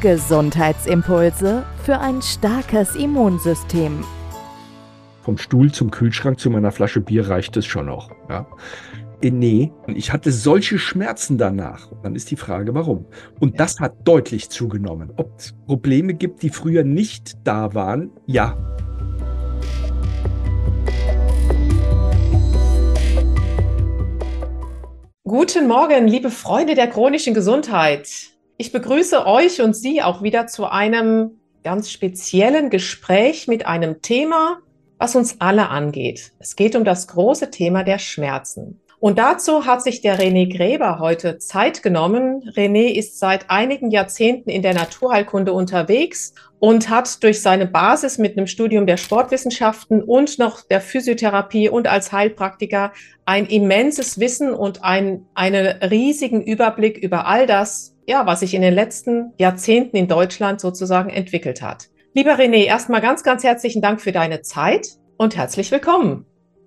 Gesundheitsimpulse für ein starkes Immunsystem. Vom Stuhl zum Kühlschrank zu meiner Flasche Bier reicht es schon noch. Ja? Äh, nee, ich hatte solche Schmerzen danach. Und dann ist die Frage, warum? Und das hat deutlich zugenommen. Ob es Probleme gibt, die früher nicht da waren, ja. Guten Morgen, liebe Freunde der chronischen Gesundheit. Ich begrüße euch und Sie auch wieder zu einem ganz speziellen Gespräch mit einem Thema, was uns alle angeht. Es geht um das große Thema der Schmerzen. Und dazu hat sich der René Gräber heute Zeit genommen. René ist seit einigen Jahrzehnten in der Naturheilkunde unterwegs und hat durch seine Basis mit einem Studium der Sportwissenschaften und noch der Physiotherapie und als Heilpraktiker ein immenses Wissen und ein, einen riesigen Überblick über all das, ja, was sich in den letzten Jahrzehnten in Deutschland sozusagen entwickelt hat. Lieber René, erstmal ganz, ganz herzlichen Dank für deine Zeit und herzlich willkommen.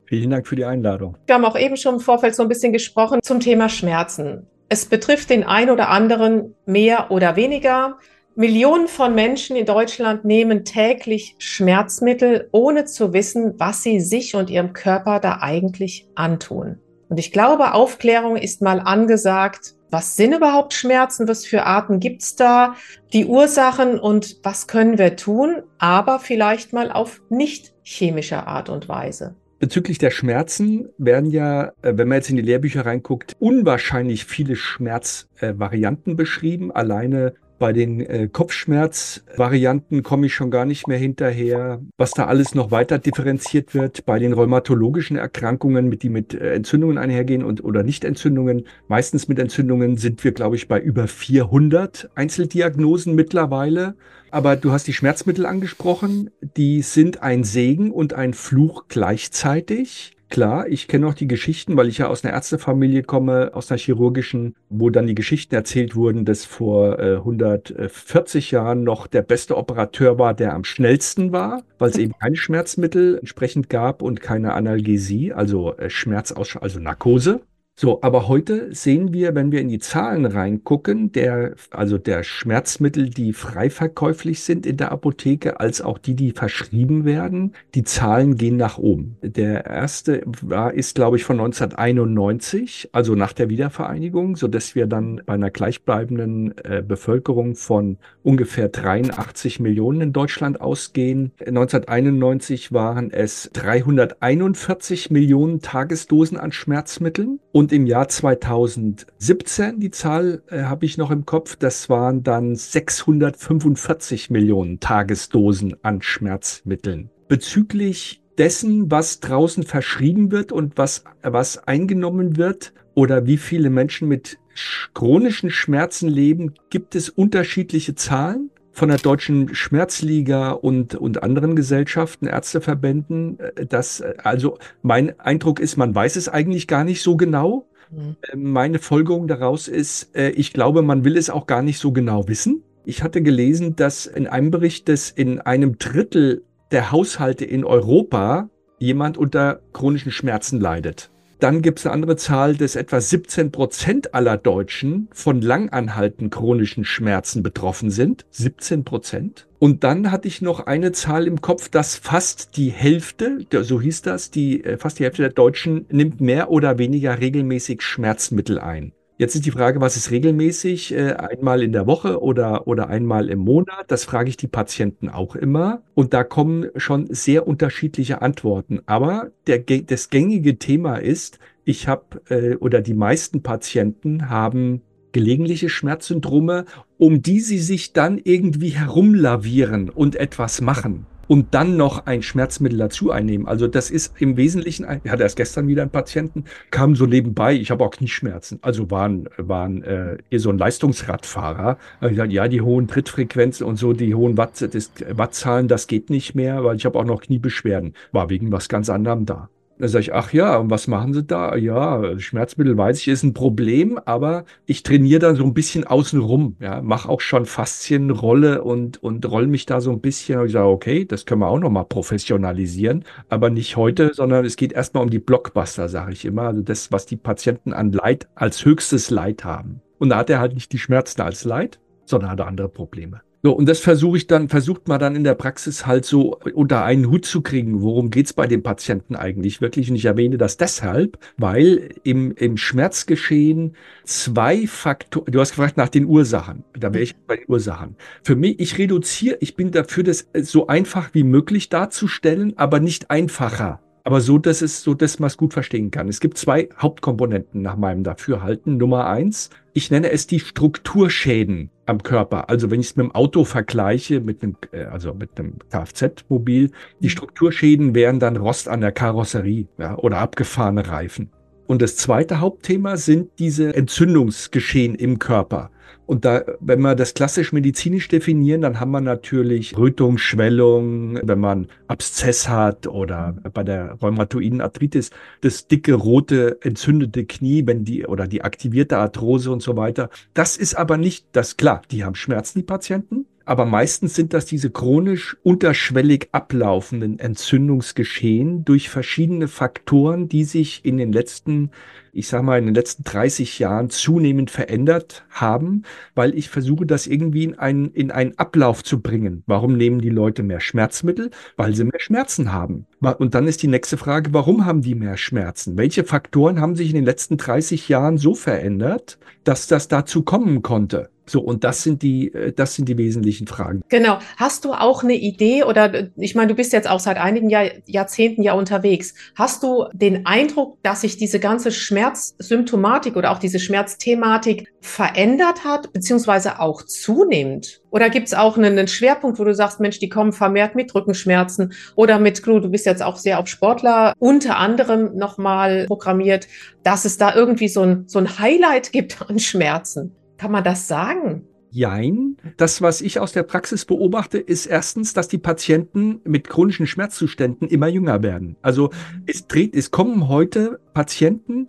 Vielen Dank für die Einladung. Wir haben auch eben schon im Vorfeld so ein bisschen gesprochen zum Thema Schmerzen. Es betrifft den einen oder anderen mehr oder weniger. Millionen von Menschen in Deutschland nehmen täglich Schmerzmittel, ohne zu wissen, was sie sich und ihrem Körper da eigentlich antun. Und ich glaube, Aufklärung ist mal angesagt. Was sind überhaupt Schmerzen? Was für Arten gibt's da? Die Ursachen und was können wir tun? Aber vielleicht mal auf nicht chemischer Art und Weise. Bezüglich der Schmerzen werden ja, äh, wenn man jetzt in die Lehrbücher reinguckt, unwahrscheinlich viele Schmerzvarianten beschrieben. Alleine bei den äh, Kopfschmerzvarianten komme ich schon gar nicht mehr hinterher, was da alles noch weiter differenziert wird. Bei den rheumatologischen Erkrankungen, mit die mit äh, Entzündungen einhergehen und oder Nicht-Entzündungen, meistens mit Entzündungen sind wir, glaube ich, bei über 400 Einzeldiagnosen mittlerweile. Aber du hast die Schmerzmittel angesprochen, die sind ein Segen und ein Fluch gleichzeitig. Klar, ich kenne auch die Geschichten, weil ich ja aus einer Ärztefamilie komme, aus einer chirurgischen, wo dann die Geschichten erzählt wurden, dass vor äh, 140 Jahren noch der beste Operateur war, der am schnellsten war, weil es eben keine Schmerzmittel entsprechend gab und keine Analgesie, also äh, Schmerzaus also Narkose. So, aber heute sehen wir, wenn wir in die Zahlen reingucken, der, also der Schmerzmittel, die frei verkäuflich sind in der Apotheke, als auch die, die verschrieben werden, die Zahlen gehen nach oben. Der erste war, ist, glaube ich, von 1991, also nach der Wiedervereinigung, so dass wir dann bei einer gleichbleibenden äh, Bevölkerung von ungefähr 83 Millionen in Deutschland ausgehen. 1991 waren es 341 Millionen Tagesdosen an Schmerzmitteln und und im Jahr 2017, die Zahl äh, habe ich noch im Kopf, das waren dann 645 Millionen Tagesdosen an Schmerzmitteln. Bezüglich dessen, was draußen verschrieben wird und was, was eingenommen wird oder wie viele Menschen mit chronischen Schmerzen leben, gibt es unterschiedliche Zahlen von der Deutschen Schmerzliga und, und anderen Gesellschaften, Ärzteverbänden, äh, dass, äh, also mein Eindruck ist, man weiß es eigentlich gar nicht so genau. Mhm. Äh, meine Folgerung daraus ist, ich glaube, man will es auch gar nicht so genau wissen. Ich hatte gelesen, dass in einem Bericht, dass in einem Drittel der Haushalte in Europa jemand unter chronischen Schmerzen leidet. Dann gibt es eine andere Zahl, dass etwa 17 Prozent aller Deutschen von langanhaltenden chronischen Schmerzen betroffen sind. 17 Prozent. Und dann hatte ich noch eine Zahl im Kopf, dass fast die Hälfte, so hieß das, die, äh, fast die Hälfte der Deutschen nimmt mehr oder weniger regelmäßig Schmerzmittel ein. Jetzt ist die Frage, was ist regelmäßig? Äh, einmal in der Woche oder, oder einmal im Monat? Das frage ich die Patienten auch immer. Und da kommen schon sehr unterschiedliche Antworten. Aber der, das gängige Thema ist, ich habe äh, oder die meisten Patienten haben gelegentliche Schmerzsyndrome, um die sie sich dann irgendwie herumlavieren und etwas machen und dann noch ein Schmerzmittel dazu einnehmen. Also das ist im Wesentlichen, ich hatte erst gestern wieder einen Patienten, kam so nebenbei, ich habe auch Knieschmerzen. Also waren, waren äh, eher so ein Leistungsradfahrer. Ich gesagt, ja, die hohen Trittfrequenzen und so, die hohen Watt, das, Wattzahlen, das geht nicht mehr, weil ich habe auch noch Kniebeschwerden. War wegen was ganz anderem da. Dann sage ich, ach ja, und was machen Sie da? Ja, Schmerzmittel weiß ich, ist ein Problem, aber ich trainiere dann so ein bisschen außenrum. Ja, mache auch schon Faszienrolle und, und roll mich da so ein bisschen. Und ich sage, okay, das können wir auch nochmal professionalisieren, aber nicht heute, sondern es geht erstmal um die Blockbuster, sage ich immer. Also das, was die Patienten an Leid als höchstes Leid haben. Und da hat er halt nicht die Schmerzen als Leid, sondern hat andere Probleme. So, und das versuche ich dann, versucht man dann in der Praxis halt so unter einen Hut zu kriegen. Worum geht's bei dem Patienten eigentlich wirklich? Und ich erwähne das deshalb, weil im, im Schmerzgeschehen zwei Faktoren, du hast gefragt nach den Ursachen. Da wäre ich bei den Ursachen. Für mich, ich reduziere, ich bin dafür, das so einfach wie möglich darzustellen, aber nicht einfacher aber so, dass es, so, dass man es gut verstehen kann. Es gibt zwei Hauptkomponenten nach meinem Dafürhalten. Nummer eins, ich nenne es die Strukturschäden am Körper. Also wenn ich es mit dem Auto vergleiche, mit einem, äh, also mit einem Kfz-Mobil, die mhm. Strukturschäden wären dann Rost an der Karosserie ja, oder abgefahrene Reifen. Und das zweite Hauptthema sind diese Entzündungsgeschehen im Körper. Und da, wenn wir das klassisch medizinisch definieren, dann haben wir natürlich Rötung, Schwellung, wenn man Abszess hat oder bei der rheumatoiden Arthritis das dicke, rote, entzündete Knie, wenn die oder die aktivierte Arthrose und so weiter. Das ist aber nicht das, klar, die haben Schmerzen, die Patienten. Aber meistens sind das diese chronisch unterschwellig ablaufenden Entzündungsgeschehen durch verschiedene Faktoren, die sich in den letzten ich sage mal, in den letzten 30 Jahren zunehmend verändert haben, weil ich versuche, das irgendwie in einen, in einen Ablauf zu bringen. Warum nehmen die Leute mehr Schmerzmittel? Weil sie mehr Schmerzen haben. Und dann ist die nächste Frage, warum haben die mehr Schmerzen? Welche Faktoren haben sich in den letzten 30 Jahren so verändert, dass das dazu kommen konnte? So, und das sind die, äh, das sind die wesentlichen Fragen. Genau. Hast du auch eine Idee oder ich meine, du bist jetzt auch seit einigen Jahr, Jahrzehnten ja unterwegs. Hast du den Eindruck, dass sich diese ganze Schmerzsymptomatik oder auch diese Schmerzthematik verändert hat, beziehungsweise auch zunimmt? Oder gibt es auch einen, einen, Schwerpunkt, wo du sagst, Mensch, die kommen vermehrt mit Rückenschmerzen oder mit, du bist jetzt auch sehr auf Sportler unter anderem nochmal programmiert, dass es da irgendwie so ein, so ein Highlight gibt an Schmerzen? Kann man das sagen? Jein. Das, was ich aus der Praxis beobachte, ist erstens, dass die Patienten mit chronischen Schmerzzuständen immer jünger werden. Also es dreht, es kommen heute Patienten,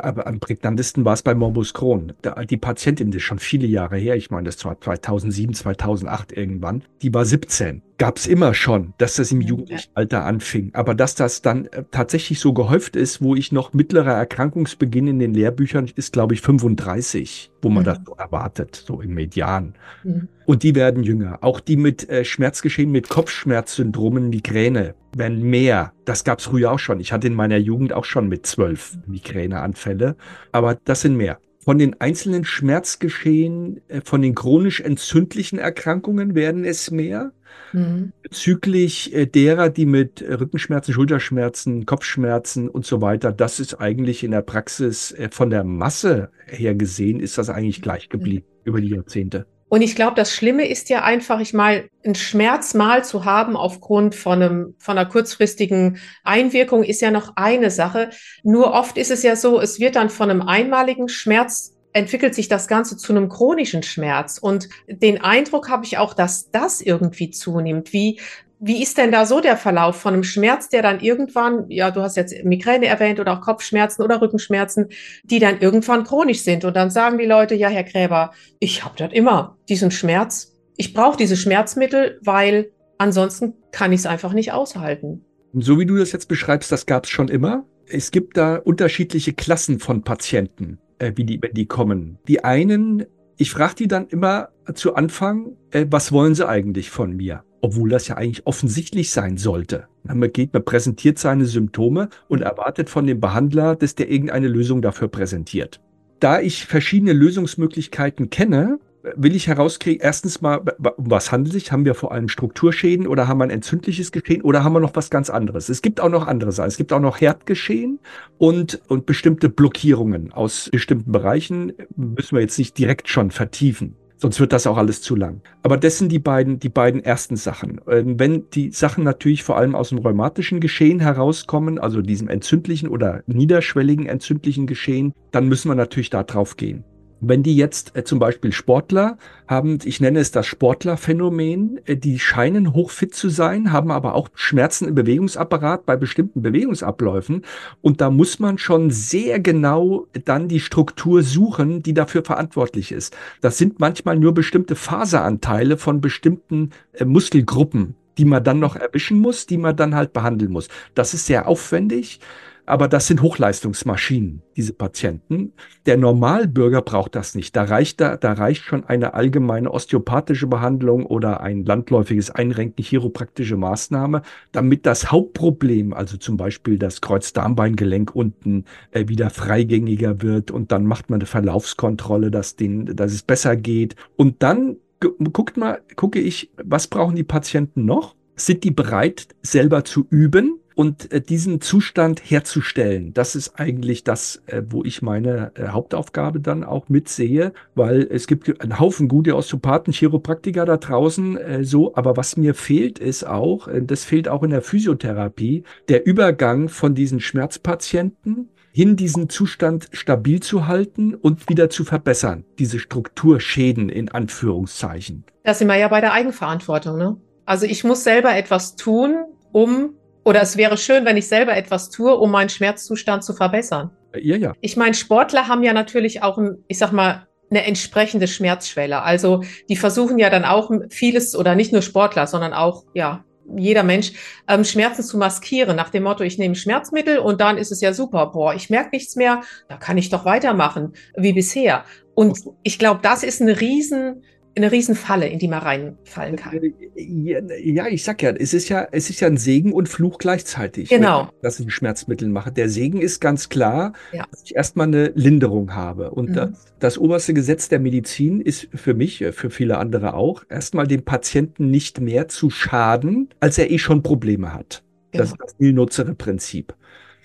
aber am prägnantesten war es bei Morbus Crohn. Die Patientin, das ist schon viele Jahre her, ich meine, das war 2007, 2008 irgendwann, die war 17 gab es immer schon, dass das im jugendlichen Alter anfing. Aber dass das dann äh, tatsächlich so gehäuft ist, wo ich noch mittlerer Erkrankungsbeginn in den Lehrbüchern ist, glaube ich, 35, wo man mhm. das so erwartet, so im Median. Mhm. Und die werden jünger. Auch die mit äh, Schmerzgeschehen, mit Kopfschmerzsyndromen, Migräne werden mehr. Das gab es früher auch schon. Ich hatte in meiner Jugend auch schon mit zwölf Migräneanfälle. Aber das sind mehr. Von den einzelnen Schmerzgeschehen, äh, von den chronisch entzündlichen Erkrankungen werden es mehr. Mhm. Bezüglich äh, derer, die mit Rückenschmerzen, Schulterschmerzen, Kopfschmerzen und so weiter, das ist eigentlich in der Praxis äh, von der Masse her gesehen, ist das eigentlich gleich geblieben mhm. über die Jahrzehnte. Und ich glaube, das Schlimme ist ja einfach, ich mal, ein Schmerz mal zu haben aufgrund von einem, von einer kurzfristigen Einwirkung ist ja noch eine Sache. Nur oft ist es ja so, es wird dann von einem einmaligen Schmerz entwickelt sich das Ganze zu einem chronischen Schmerz. Und den Eindruck habe ich auch, dass das irgendwie zunimmt. Wie, wie ist denn da so der Verlauf von einem Schmerz, der dann irgendwann, ja, du hast jetzt Migräne erwähnt oder auch Kopfschmerzen oder Rückenschmerzen, die dann irgendwann chronisch sind. Und dann sagen die Leute, ja, Herr Gräber, ich habe das immer, diesen Schmerz. Ich brauche diese Schmerzmittel, weil ansonsten kann ich es einfach nicht aushalten. So wie du das jetzt beschreibst, das gab es schon immer. Es gibt da unterschiedliche Klassen von Patienten äh, wie die, wenn die kommen. Die einen, ich frage die dann immer zu Anfang, äh, was wollen sie eigentlich von mir? Obwohl das ja eigentlich offensichtlich sein sollte. Man geht, man präsentiert seine Symptome und erwartet von dem Behandler, dass der irgendeine Lösung dafür präsentiert. da ich verschiedene Lösungsmöglichkeiten kenne, will ich herauskriegen, erstens mal, um was handelt sich? Haben wir vor allem Strukturschäden oder haben wir ein entzündliches Geschehen oder haben wir noch was ganz anderes? Es gibt auch noch andere Sachen. Es gibt auch noch Herdgeschehen und, und bestimmte Blockierungen aus bestimmten Bereichen. Müssen wir jetzt nicht direkt schon vertiefen. Sonst wird das auch alles zu lang. Aber das sind die beiden, die beiden ersten Sachen. Ähm, wenn die Sachen natürlich vor allem aus dem rheumatischen Geschehen herauskommen, also diesem entzündlichen oder niederschwelligen entzündlichen Geschehen, dann müssen wir natürlich da drauf gehen. Wenn die jetzt äh, zum Beispiel Sportler haben, ich nenne es das Sportlerphänomen, äh, die scheinen hochfit zu sein, haben aber auch Schmerzen im Bewegungsapparat bei bestimmten Bewegungsabläufen. Und da muss man schon sehr genau dann die Struktur suchen, die dafür verantwortlich ist. Das sind manchmal nur bestimmte Faseranteile von bestimmten äh, Muskelgruppen, die man dann noch erwischen muss, die man dann halt behandeln muss. Das ist sehr aufwendig. Aber das sind Hochleistungsmaschinen, diese Patienten. Der Normalbürger braucht das nicht. Da reicht, da, da reicht schon eine allgemeine osteopathische Behandlung oder ein landläufiges Einrenken, chiropraktische Maßnahme, damit das Hauptproblem, also zum Beispiel das Kreuzdarmbeingelenk unten, äh, wieder freigängiger wird. Und dann macht man eine Verlaufskontrolle, dass, den, dass es besser geht. Und dann guckt mal, gucke ich, was brauchen die Patienten noch? Sind die bereit, selber zu üben? Und äh, diesen Zustand herzustellen. Das ist eigentlich das, äh, wo ich meine äh, Hauptaufgabe dann auch mitsehe, weil es gibt einen Haufen gute Osteopathen, Chiropraktiker da draußen, äh, so, aber was mir fehlt ist auch, äh, das fehlt auch in der Physiotherapie, der Übergang von diesen Schmerzpatienten hin diesen Zustand stabil zu halten und wieder zu verbessern, diese Strukturschäden in Anführungszeichen. Da sind wir ja bei der Eigenverantwortung, ne? Also ich muss selber etwas tun, um oder es wäre schön, wenn ich selber etwas tue, um meinen Schmerzzustand zu verbessern. Ja, ja. Ich meine, Sportler haben ja natürlich auch, ein, ich sag mal, eine entsprechende Schmerzschwelle. Also die versuchen ja dann auch vieles oder nicht nur Sportler, sondern auch ja jeder Mensch ähm, Schmerzen zu maskieren nach dem Motto, ich nehme Schmerzmittel und dann ist es ja super. Boah, ich merke nichts mehr, da kann ich doch weitermachen wie bisher. Und ich glaube, das ist eine riesen eine Riesenfalle, in die man reinfallen kann. Ja, ich sag ja, es ist ja, es ist ja ein Segen und Fluch gleichzeitig. Genau. Dass ich Schmerzmittel mache. Der Segen ist ganz klar, ja. dass ich erstmal eine Linderung habe. Und mhm. das, das oberste Gesetz der Medizin ist für mich, äh, für viele andere auch, erstmal dem Patienten nicht mehr zu schaden, als er eh schon Probleme hat. Genau. Das ist das Nilnutzere-Prinzip.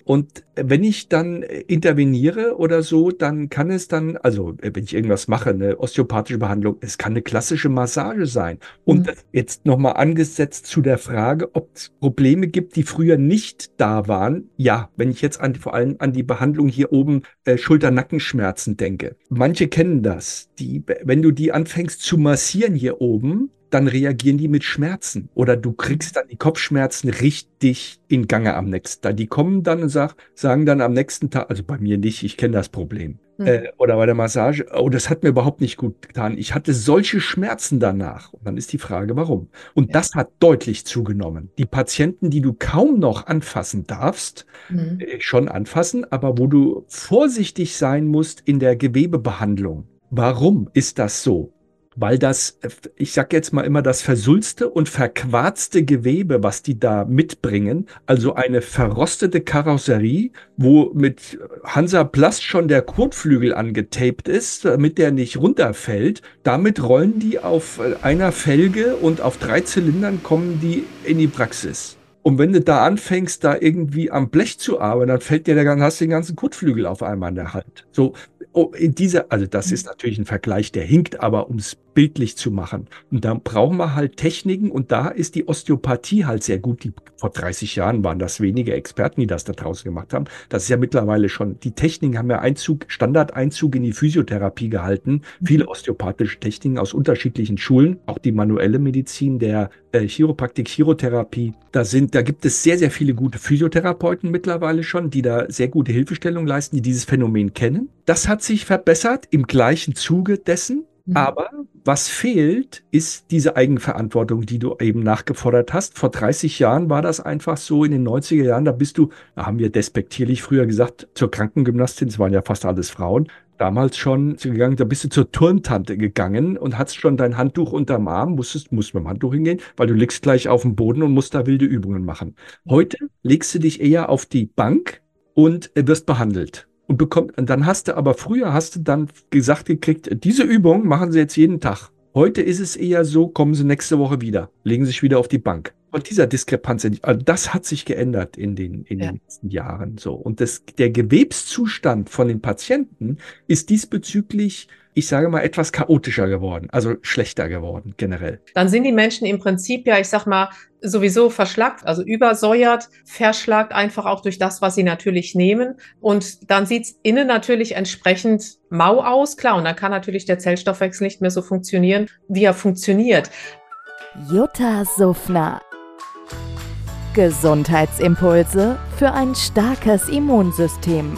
Und wenn ich dann äh, interveniere oder so, dann kann es dann, also äh, wenn ich irgendwas mache, eine osteopathische Behandlung, es kann eine klassische Massage sein. Und mhm. jetzt nochmal angesetzt zu der Frage, ob es Probleme gibt, die früher nicht da waren. Ja, wenn ich jetzt an, vor allem an die Behandlung hier oben äh, Schulter-Nackenschmerzen denke. Manche kennen das. Die, wenn du die anfängst zu massieren hier oben, dann reagieren die mit Schmerzen oder du kriegst dann die Kopfschmerzen richtig in Gange am nächsten Tag. Die kommen dann und sag, sagen dann am nächsten Tag, also bei mir nicht, ich kenne das Problem. Hm. Äh, oder bei der Massage, oh, das hat mir überhaupt nicht gut getan. Ich hatte solche Schmerzen danach. Und dann ist die Frage, warum? Und ja. das hat deutlich zugenommen. Die Patienten, die du kaum noch anfassen darfst, hm. äh, schon anfassen, aber wo du vorsichtig sein musst in der Gewebebehandlung. Warum ist das so? Weil das, ich sag jetzt mal immer, das versulzte und verquarzte Gewebe, was die da mitbringen, also eine verrostete Karosserie, wo mit Hansaplast schon der Kotflügel angetaped ist, damit der nicht runterfällt, damit rollen die auf einer Felge und auf drei Zylindern kommen die in die Praxis. Und wenn du da anfängst, da irgendwie am Blech zu arbeiten, dann fällt dir der, dann hast du den ganzen Kotflügel auf einmal in der Hand. So, oh, in dieser, also das ist natürlich ein Vergleich, der hinkt, aber ums bildlich zu machen. Und da brauchen wir halt Techniken und da ist die Osteopathie halt sehr gut. Die, vor 30 Jahren waren das wenige Experten, die das da draußen gemacht haben. Das ist ja mittlerweile schon, die Techniken haben ja Einzug, Standardeinzug in die Physiotherapie gehalten. Mhm. Viele osteopathische Techniken aus unterschiedlichen Schulen, auch die manuelle Medizin, der äh, Chiropraktik, Chirotherapie. Da sind, da gibt es sehr, sehr viele gute Physiotherapeuten mittlerweile schon, die da sehr gute Hilfestellung leisten, die dieses Phänomen kennen. Das hat sich verbessert im gleichen Zuge dessen. Mhm. Aber was fehlt, ist diese Eigenverantwortung, die du eben nachgefordert hast. Vor 30 Jahren war das einfach so, in den 90er Jahren, da bist du, da haben wir despektierlich früher gesagt, zur Krankengymnastin, es waren ja fast alles Frauen, damals schon gegangen, da bist du zur Turntante gegangen und hast schon dein Handtuch unterm Arm, musstest, musst mit dem Handtuch hingehen, weil du liegst gleich auf dem Boden und musst da wilde Übungen machen. Heute legst du dich eher auf die Bank und wirst behandelt. Und bekommt, und dann hast du aber früher hast du dann gesagt gekriegt, diese Übung machen sie jetzt jeden Tag. Heute ist es eher so, kommen sie nächste Woche wieder, legen sich wieder auf die Bank. Und dieser Diskrepanz, also das hat sich geändert in den, in ja. den letzten Jahren so. Und das, der Gewebszustand von den Patienten ist diesbezüglich ich sage mal, etwas chaotischer geworden, also schlechter geworden generell. Dann sind die Menschen im Prinzip ja, ich sag mal, sowieso verschlackt, also übersäuert, verschlagt einfach auch durch das, was sie natürlich nehmen. Und dann sieht es innen natürlich entsprechend mau aus, klar. Und dann kann natürlich der Zellstoffwechsel nicht mehr so funktionieren, wie er funktioniert. Jutta Suffner. Gesundheitsimpulse für ein starkes Immunsystem.